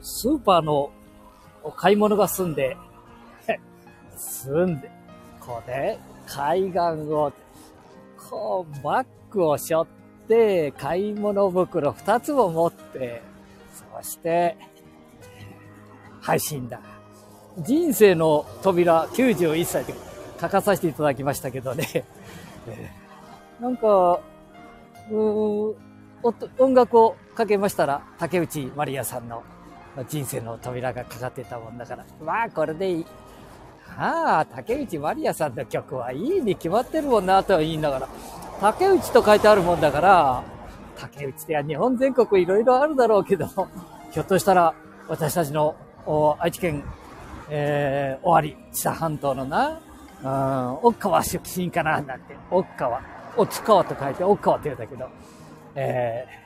スーパーの買い物が済んで、済んで、これ、海岸を、こう、バッグを背負って、買い物袋二つを持って、そして、配信だ。人生の扉91歳で書かさせていただきましたけどね。なんか、うーん音楽をかけましたら、竹内まりやさんの人生の扉がかかってたもんだから、まあこれでいい。ああ、竹内まりやさんの曲はいいに決まってるもんなとは言いながら、竹内と書いてあるもんだから、竹内では日本全国いろいろあるだろうけど、ひょっとしたら私たちの愛知県、えー、尾張、知多半島のな、うん、奥川出身かな、なんて、奥川、おつ川と書いて奥川って言うんだけど、えー、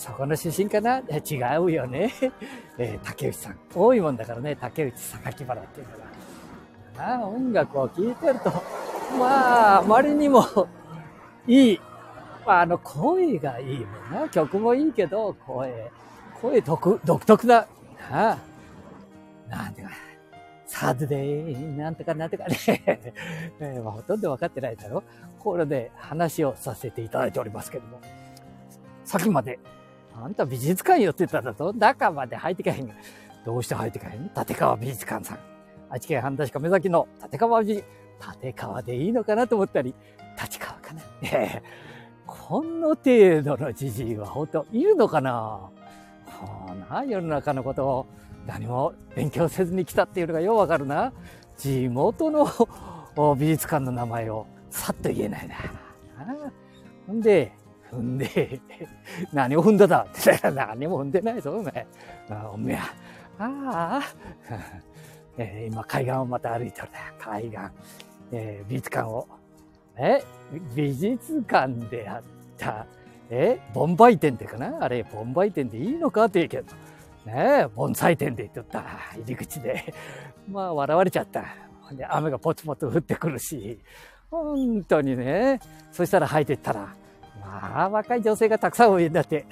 そこの出身かな？違うよね。えー、竹内さん。多いもんだからね、竹内榊原っていうのが。あ音楽を聴いてると、まあ、あまりにも いい。あの、声がいいもんな。曲もいいけど、声、声独独特な、あなんてか、サードデイ、なんとかなんとかね、えーまあ、ほとんど分かってないだろこれで話をさせていただいておりますけども。さっきまで、あんた美術館寄ってただと中まで入ってかへん。どうして入ってかへん？立川美術館さん。愛知県半田市亀崎の立川美、立川でいいのかなと思ったり、立川かな？え えこの程度のじじいは本当いるのかな？こうな、世の中のことを何も勉強せずに来たっていうのがようわかるな。地元の美術館の名前をさっと言えないな。ほんで、踏んで、何を踏んだだ？って言ったら何も踏んでないぞ、お前。あおめえ、ああ、えー、今海岸をまた歩いてるんだ。海岸、えー、美術館を。え？美術館であった、え？ボンバイ店ってかな？あれ、ボンバイ店でいいのかって言うけど。ね、盆栽店で言っとった。入り口で。まあ、笑われちゃった。雨がポツポツ降ってくるし。本当にね。そしたら入ってったら、まあ、若い女性がたくさん多いんだって。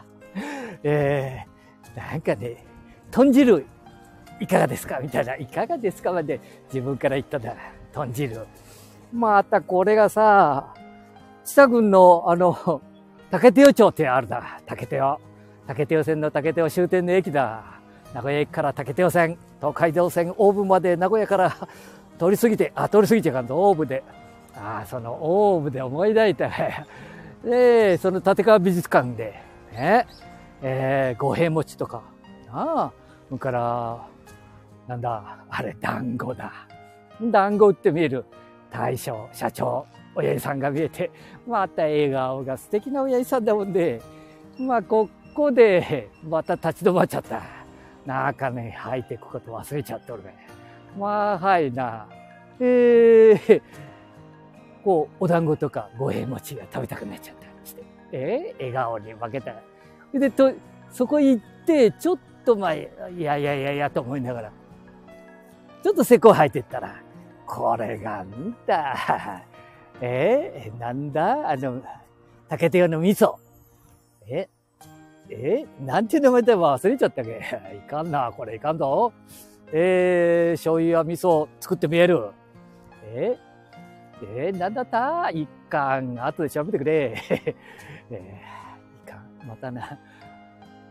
えー、なんかね、豚汁、いかがですか？みたいな。いかがですか？まで自分から言ったんだ。豚汁。またこれがさ、知多郡のあの、竹手尾町ってあるだ。竹手尾。竹手尾線の竹手尾終点の駅だ。名古屋駅から竹手尾線、東海道線大部まで名古屋から通り過ぎて、あ、通り過ぎちゃうかんと、大部で。ああ、その大部で思い出いた。で、その立川美術館で、ね、えー、五平餅とか、なあ、それから、なんだ、あれ、団子だ。団子売って見える大将、社長、親父さんが見えて、また笑顔が素敵な親父さんだもんで、まあ、ここで、また立ち止まっちゃった。中ね、入っていくこと忘れちゃっておるね。まあ、はいな。えー、こう、お団子とか五平餅が食べたくなっちゃったりして。えー、笑顔に負けた。で、と、そこ行って、ちょっと前、いやいやいやいやと思いながら、ちょっとせこ入ってったら、これがんだ。えー、なんだ？あの、竹手屋の味噌。ええなんて名前だ忘れちゃったっけ いかんな、これいかんぞ。えー、醤油や味噌作ってみえる。ええー、なんだった？一巻。後で調べてくれ。えー、一巻。またな。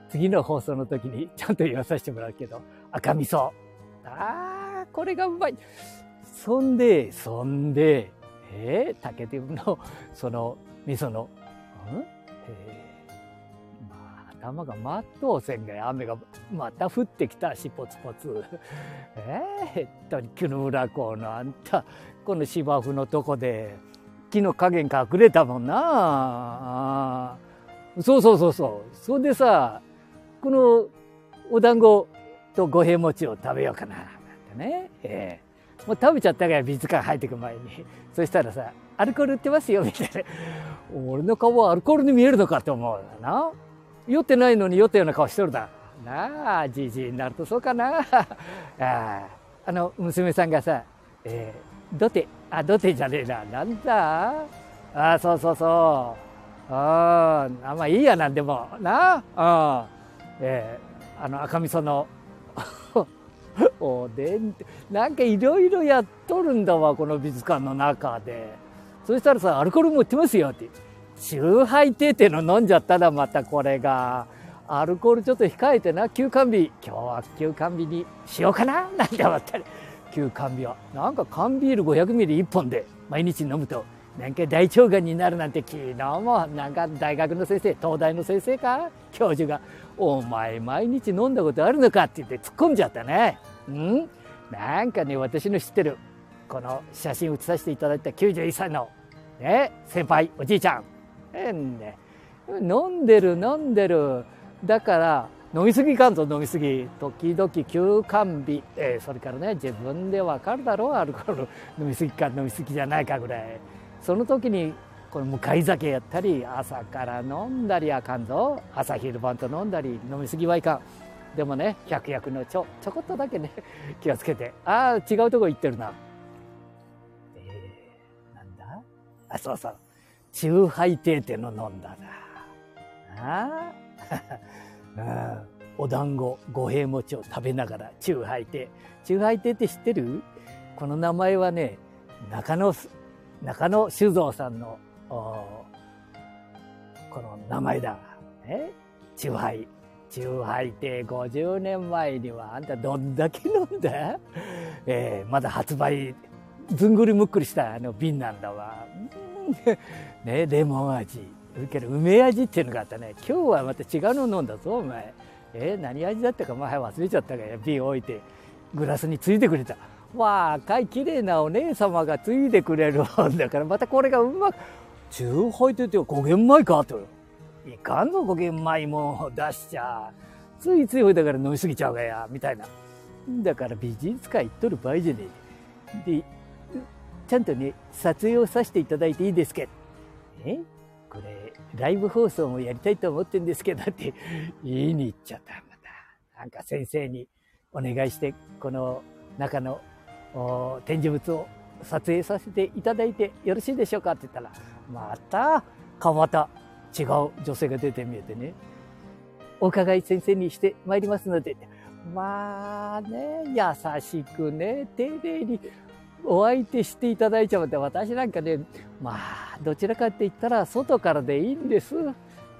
次の放送の時にちゃんと言わさせてもらうけど、赤味噌。あー、これがうまい。そんで、そんで、えー、竹手の、その、味噌の、頭がまっとうせんが雨がまた降ってきたし、ポツポツ。えー、えっと、木の裏港のあんた、この芝生のとこで、木の影に隠れたもんな。そうそうそうそう。それでさ、このお団子と五平餅を食べようかな、なんてね。えーもう食べちゃったから美術館入ってく前に。そしたらさ、アルコール売ってますよ、みたいな。俺の顔はアルコールに見えるのかって思うな。酔ってないのに酔ったような顔しとるだ。なあ、じじいになるとそうかな。ああの、娘さんがさ、えー、土手、あ、土手じゃねえな。なんだ？あそうそうそう。ああ、まあいいや、なんでも。なあ？えあの赤味噌の おでんってなんかいろいろやっとるんだわこの美術館の中でそしたらさアルコールも売ってますよって酎ハイテーテの飲んじゃったらまたこれが。アルコールちょっと控えてな。休館日。今日は休館日にしようかな。なんて思ったり。休館日はなんか缶ビール500ミリ1本で毎日飲むとなんか大腸がんになるなんて昨日もなんか大学の先生東大の先生か？教授が「お前毎日飲んだことあるのか?」って言って突っ込んじゃったね。うん？なんかね私の知ってるこの写真写させていただいた91歳の、ね、先輩おじいちゃん、えーね、飲んでる飲んでる。だから飲みすぎかんぞ飲みすぎ。時々休館日、えー、それからね自分でわかるだろう。アルコール飲みすぎか飲みすぎじゃないかぐらい。その時にこの向かい酒やったり朝から飲んだりあかんぞ。朝昼晩と飲んだり飲みすぎはいかん。でもね百薬のちょちょこっとだけね 気をつけて。ああ違うとこ行ってるな。えー、なんだ？あそうそう。酎ハイテーテの飲んだな。ああ お団子五平餅を食べながら酎ハイテ酎ハイテって知ってる？この名前はね中野中野酒造さんのこの名前だ。ね、チューハイ。チューハイって50年前にはあんたどんだけ飲んだ？えー、まだ発売、ずんぐりむっくりしたあの瓶なんだわ。ね、レモン味。けど梅味っていうのがあったね。今日はまた違うの飲んだぞ、お前。え、何味だったか前忘れちゃったから瓶置いてグラスについてくれた。若い綺麗なお姉様がついてくれるんだからまたこれがうまく中杯って言って5玄米かといかんぞ5玄米も出しちゃついついほいだから飲みすぎちゃうがやみたいなだから美術館行っとる場合じゃねえでちゃんとね撮影をさせていただいていいですけ？どえ？これライブ放送もやりたいと思ってんですけどって 言いに行っちゃったまたなんか先生にお願いしてこの中の展示物を撮影させていただいてよろしいでしょうかって言ったら、また、川端、違う女性が出て見えてね、お伺い先生にしてまいりますので、まあね、優しくね、丁寧にお相手していただいちゃうって、私なんかね、まあ、どちらかって言ったら外からでいいんです。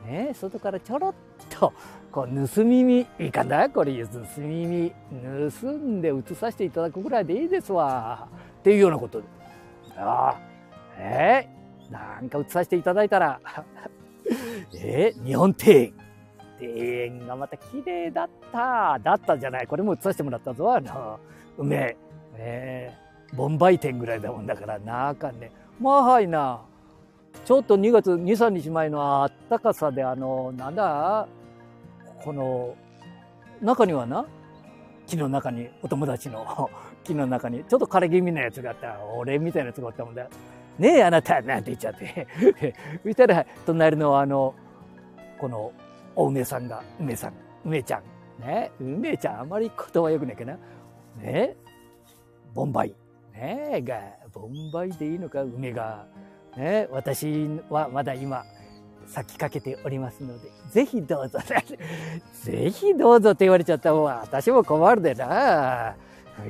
ね、外からちょろっとこう盗み見いいかな？これ盗み見盗んで移させていただくぐらいでいいですわ。っていうようなこと。でああえー、なんか移させていただいたら えー、日本庭園。庭園がまた綺麗だった。だったじゃない。これも移させてもらったぞあの梅。えー、ボンバイ店ぐらいだもんだからなあかんねまあはいなちょっと2月2、3日前のあったかさで、あの、なんだ、この、中にはな、木の中に、お友達の 木の中に、ちょっと枯れ気味なやつがあった。俺みたいなやつがあったもんだ。ねえ、あなたなんて言っちゃって。そしたら、隣のあの、この、お梅さんが、梅さん、梅ちゃん。ね？梅ちゃん、あまり言葉よくないかな。ね？ボンバイ。ねえ、が、ボンバイでいいのか、梅が。ね、私はまだ今、咲きかけておりますので、ぜひどうぞ、ぜひどうぞって言われちゃった方が私も困るでな。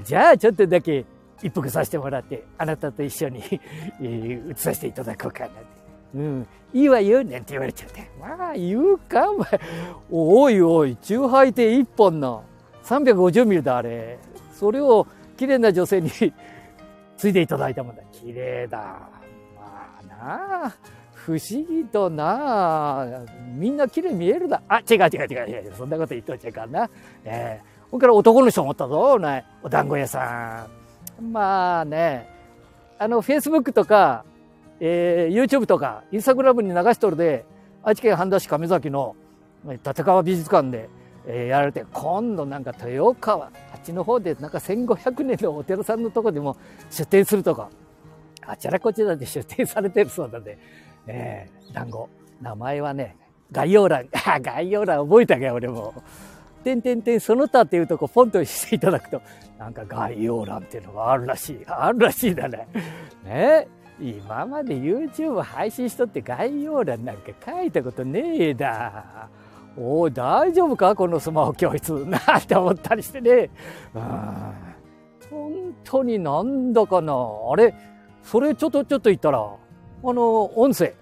じゃあちょっとだけ一服させてもらって、あなたと一緒に 移させていただこうかな。うん、いいわよ、なんて言われちゃって。まあ、言うか、お前。おいおい、チューハイって一本の350ミリだ、あれ。それを綺麗な女性についていただいたもんだ。綺麗だ。まあなあ。不思議となみんな綺麗見えるだ。あ、違う違う違う違う。そんなこと言っといちゃいかんな。えー、ほんから男の人思ったぞ、ね、お団子屋さん。まあね、あの、Facebook とか、えー、YouTube とか、インスタグラムに流しとるで、愛知県半田市亀崎の立川美術館で、えー、やられて、今度なんか豊川、あっちの方でなんか1500年のお寺さんのとこでも出店するとか、あちらこちらで出店されてるそうなんで、えー、団子。名前はね、概要欄。あ、概要欄覚えたか、俺も。てんてんてん、その他っていうとこポンとしていただくと、なんか概要欄っていうのがあるらしい。あるらしいだね。ね今まで YouTube 配信しとって概要欄なんか書いたことねえだ。おい、大丈夫か？このスマホ教室。なんて思ったりしてね。本当になんだかな？あれ？それちょっとちょっと言ったら、あの、音声。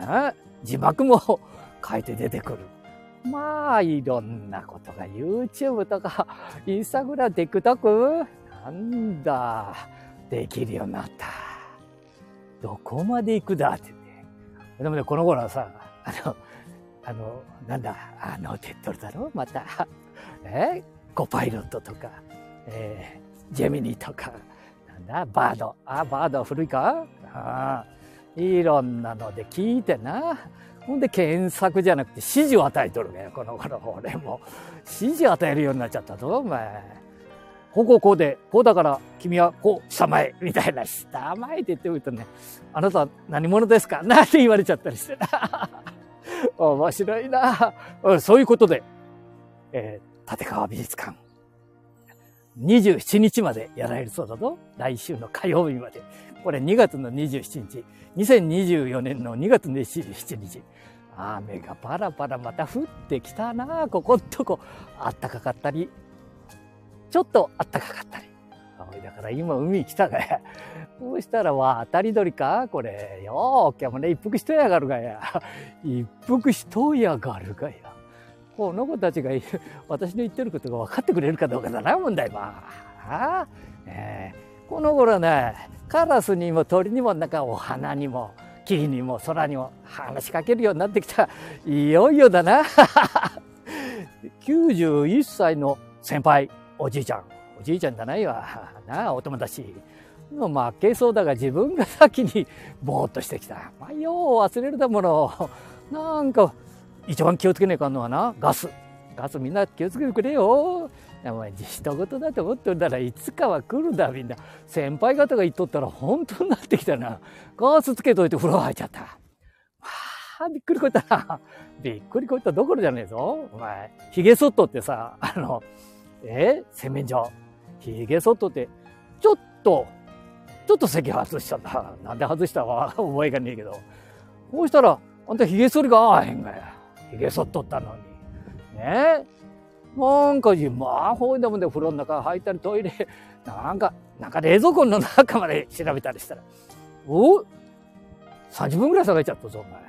え？字幕も 書いて出てくる。まあ、いろんなことが YouTube とか、インスタグラム、TikTok? なんだ、できるようになった。どこまで行くだってね。でもね、この頃はさ、あの、あの、なんだ、あの、手っ取るだろ？また。え？コパイロットとか、えー、ジェミニとか、なんだ、バード。あ、バード古いか？あいろんなので聞いてな。ほんで検索じゃなくて指示を与えとるね、この頃。俺も。指示与えるようになっちゃったぞ、お前。こここうで、こうだから君はこうしたまえ、みたいな、したまえって言ってみるとね、あなた何者ですか？なんて言われちゃったりして。な。面白いな。そういうことで、えー、立川美術館。27日までやられるそうだぞ。来週の火曜日まで。これ2月の27日。2024年の2月27日。雨がパラパラまた降ってきたな。ここんとこ。あったかかったり、ちょっとあったかかったり。だから今海来たがや。そうしたらわ、当たり鳥か？これ。よーきゃもね、一服しとやがるがや。一服しとやがるがや。この子たちが私の言ってることが分かってくれるかどうかだな、問題は。あえー、この頃ね、カラスにも鳥にもなんかお花にも木にも空にも話しかけるようになってきた。いよいよだな。91歳の先輩、おじいちゃん。じいちゃんじゃないわ。なあ、お友達。まあ、けそうだが自分が先にぼーっとしてきた。まあ、よう忘れるだもの。なんか、一番気をつけねえかんのはな、ガス。ガスみんな気をつけてくれよ。お前、人事だと思ってんだらいつかは来るんだ、みんな。先輩方が言っとったら本当になってきたな。ガスつけといて風呂入っちゃった。わあ、びっくりこいたな。びっくりこいたどころじゃねえぞ。お前、髭剃っとってさ、あの、え？洗面所。髭剃っとって、ちょっと、ちょっと席外しちゃった。なんで外したか覚え がねえけど。こうしたら、あんた髭剃りが合わへんがや。髭剃っとったのに。ね？え。なんか、まあ、ほいだもんで風呂の中入ったりトイレ、なんか、なんか冷蔵庫の中まで調べたりしたら、お ?30 分ぐらい下がっちゃったぞ、お前。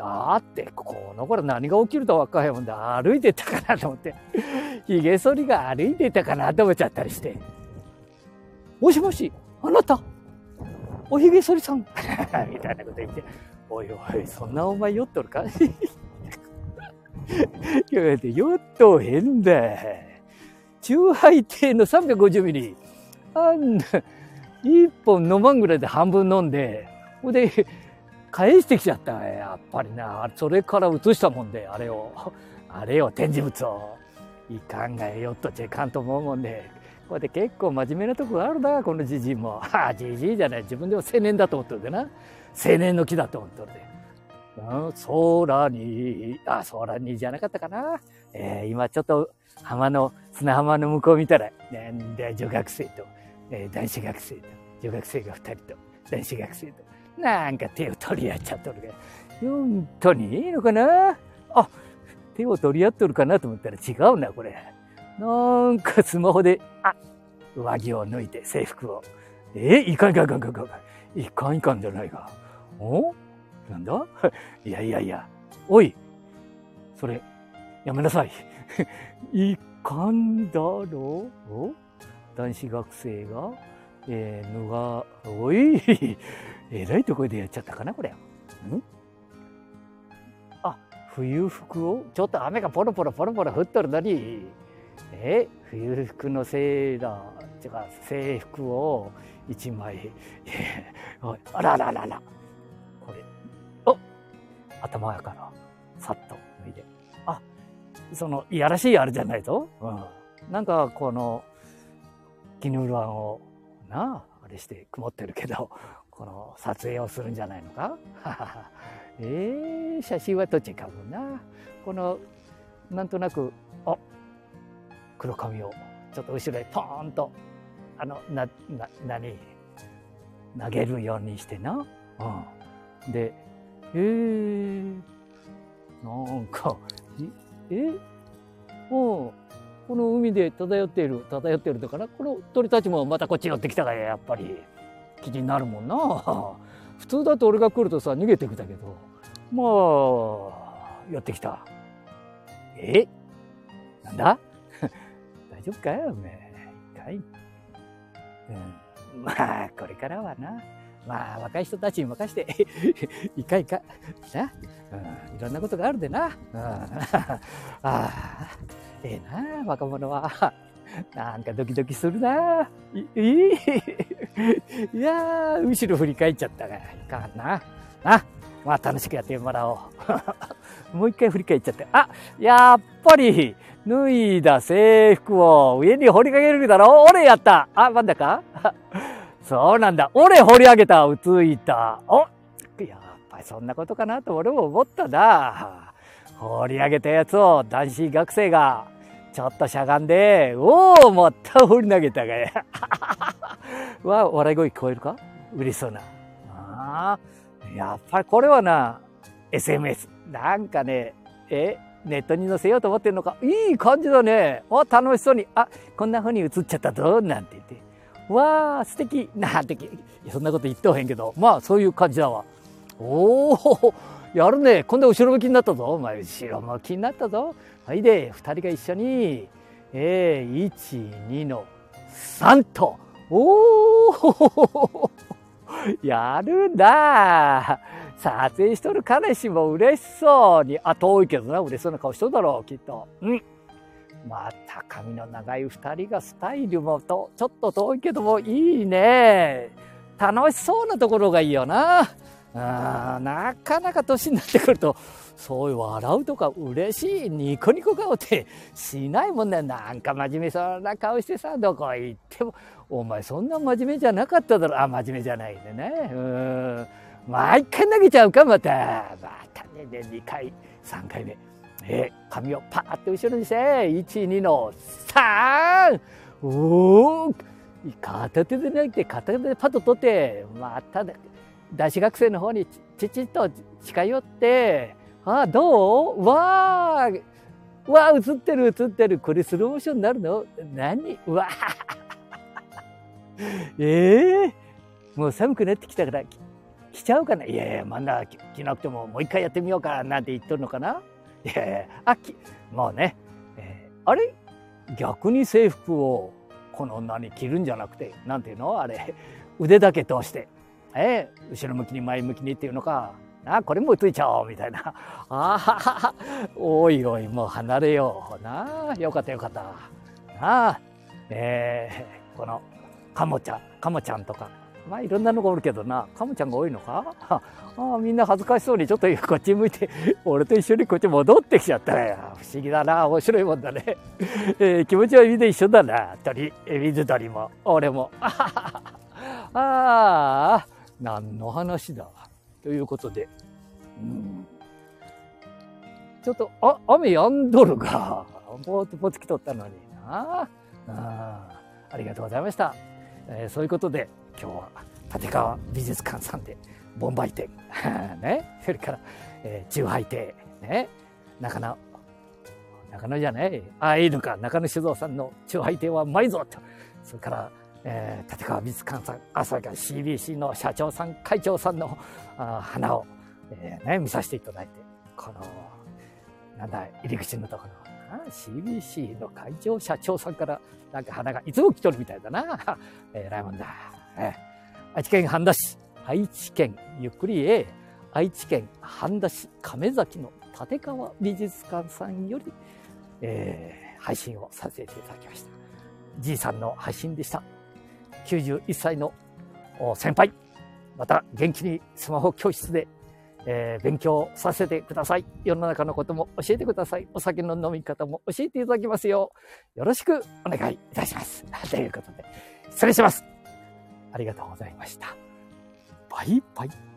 だって、この頃何が起きると分かへんもんで、歩いてたかなと思って、髭剃りが歩いてたかなと思っちゃったりして。もしもし、あなた、おひげ剃りさん みたいなこと言って、おいおい、そんなお前酔っとるか？酔っとへんだ。中杯亭の350ミリ。あんな、一本飲まんぐらいで半分飲んで、ほんで、返してきちゃったやっぱりな。それから映したもんで、あれを。あれを、展示物を。いかんがえよっとちゃかんと思うもんで。こうやって結構真面目なとこがあるな、このじじいも。はあ、じじいじゃない。自分でも青年だと思ってるでな。青年の木だと思ってるで。うん、空に、あ、空にじゃなかったかな。えー、今ちょっと浜の、砂浜の向こう見たら、なんだ、女学生と、えー、男子学生と、女学生が二人と、男子学生と、なんか手を取り合っちゃっとるが、本当にいいのかな？あ、手を取り合っとるかなと思ったら違うな、これ。なんかスマホで、あ、上着を脱いで制服を。えいかんいかんいかんいかんいかん。いかんいかんじゃないか。お？なんだ？いやいやいや。おいそれ、やめなさい。いかんだろう？男子学生が、えー、ぬが、おい えらいところでやっちゃったかなこれ。ん？あ、冬服を？ちょっと雨がポロポロポロポロ降っとるのに、え冬服のせいだ。違うか、制服を一枚、あらららら。これ、お頭やから、さっと脱いで。あ、その、いやらしいあれじゃないぞ。うん。なんか、この、絹ルアンを、なあ、れして曇ってるけど、この撮影をするんじゃないのか？えー、写真は撮っちかもな？この、なんとなく、あ黒髪をちょっと後ろへポーンと、あの、な、な、何？投げるようにしてな。うん。で、えー、なんか、えうん。この海で漂っている、漂っているだから、この鳥たちもまたこっち寄ってきたから、やっぱり気になるもんな。普通だと俺が来るとさ、逃げてくだけど、まあ、寄ってきた。え？なんだ？大丈夫かよ、おめえ。かい？うん。まあ、これからはな。まあ、若い人たちに任して、いかいか。な？うん。いろんなことがあるでな。うん。ああ、ええな、若者は。なんかドキドキするな。い、いい？やー、後ろ振り返っちゃったが、いかんな。な。まあ楽しくやってもらおう。もう一回振り返っちゃって。あ、やっぱり、脱いだ制服を上に掘りかけるだろ俺やったあ、なんだか？そうなんだ。俺掘り上げた、うついた。おやっぱりそんなことかなと俺も思ったな。掘り上げたやつを男子学生がちょっとしゃがんで、おおまた掘り投げたがや。わ、笑い声聞こえるか？嬉しそうな。ああやっぱりこれはな、SMS。なんかね、え、ネットに載せようと思ってんのか？いい感じだね。あ、楽しそうに。あ、こんな風に映っちゃったぞ。なんて言って。わあ、素敵。なんて、そんなこと言っておへんけど。まあ、そういう感じだわ。おお、やるね。今度後ろ向きになったぞ。お前、後ろ向きになったぞ。はいで、二人が一緒に、えー、1、2の3と。おお やるな撮影しとる彼氏も嬉しそうに、あ、遠いけどな、嬉しそうな顔しとるだろう、きっと。うん。また髪の長い二人がスタイルもと、ちょっと遠いけどもいいね。楽しそうなところがいいよな。あなかなか年になってくると、そういう笑うとか嬉しいニコニコ顔ってしないもんね。なんか真面目そうな顔してさ、どこ行っても、お前そんな真面目じゃなかっただろ。あ、真面目じゃないでね。うん。毎回投げちゃうか、また。またね、ね2回、3回目。え髪をパーって後ろにして、1、2の 3! おお片手で投げて、片手でパッと取って、またね、男子学生の方にちちっと近寄って、ああ、どう？わーわあ、映ってる映ってる。これスローモーションになるの？何？うわ ええ？ー、もう寒くなってきたから来ちゃうかな。いやいや、まだ着なくてももう一回やってみようかなんて言っとるのかな？いやいや、あ、き、もうね、えー、あれ？逆に制服をこの女に着るんじゃなくて、なんていうの？あれ、腕だけ通して、えー、後ろ向きに前向きにっていうのか、あ、これもついちゃおうみたいな。ああ、おいおい、もう離れよう。なあ、よかったよかった。なあ、えー、この、カモちゃん、カモちゃんとか、まあいろんなのがおるけどな、カモちゃんが多いのか？ああみんな恥ずかしそうにちょっとこっち向いて、俺と一緒にこっち戻ってきちゃったよ。不思議だな、面白いもんだね。えー、気持ちはみんな一緒だな、鳥、水鳥も、俺も。ああ、何の話だ？ということで、うん、ちょっと、あ、雨やんどるが、ぼーっとぽつきとったのにな。あありがとうございました。えー、そういうことで、今日は立川美術館さんで、ボンバイ店、ね、それから、えー、中杯亭、ね、中野、中野じゃない、あ、いいのか、中野酒造さんの中杯亭はうまいぞと、それから、えー、立川美術館さん、あ、それから CBC の社長さん、会長さんのあ花を、えー、ね、見させていただいて、この、なんだ、入り口のところ、CBC の会長社長さんからなんか花がいつも来とるみたいだな。えー、ライモンだ。えー、愛知県半田市、愛知県ゆっくりへ、愛知県半田市亀崎の立川美術館さんより、えー、配信をさせていただきました。じいさんの配信でした。91歳の先輩、また元気にスマホ教室で、えー、勉強させてください。世の中のことも教えてください。お酒の飲み方も教えていただきますよう、よろしくお願いいたします。ということで、失礼します。ありがとうございました。バイバイ。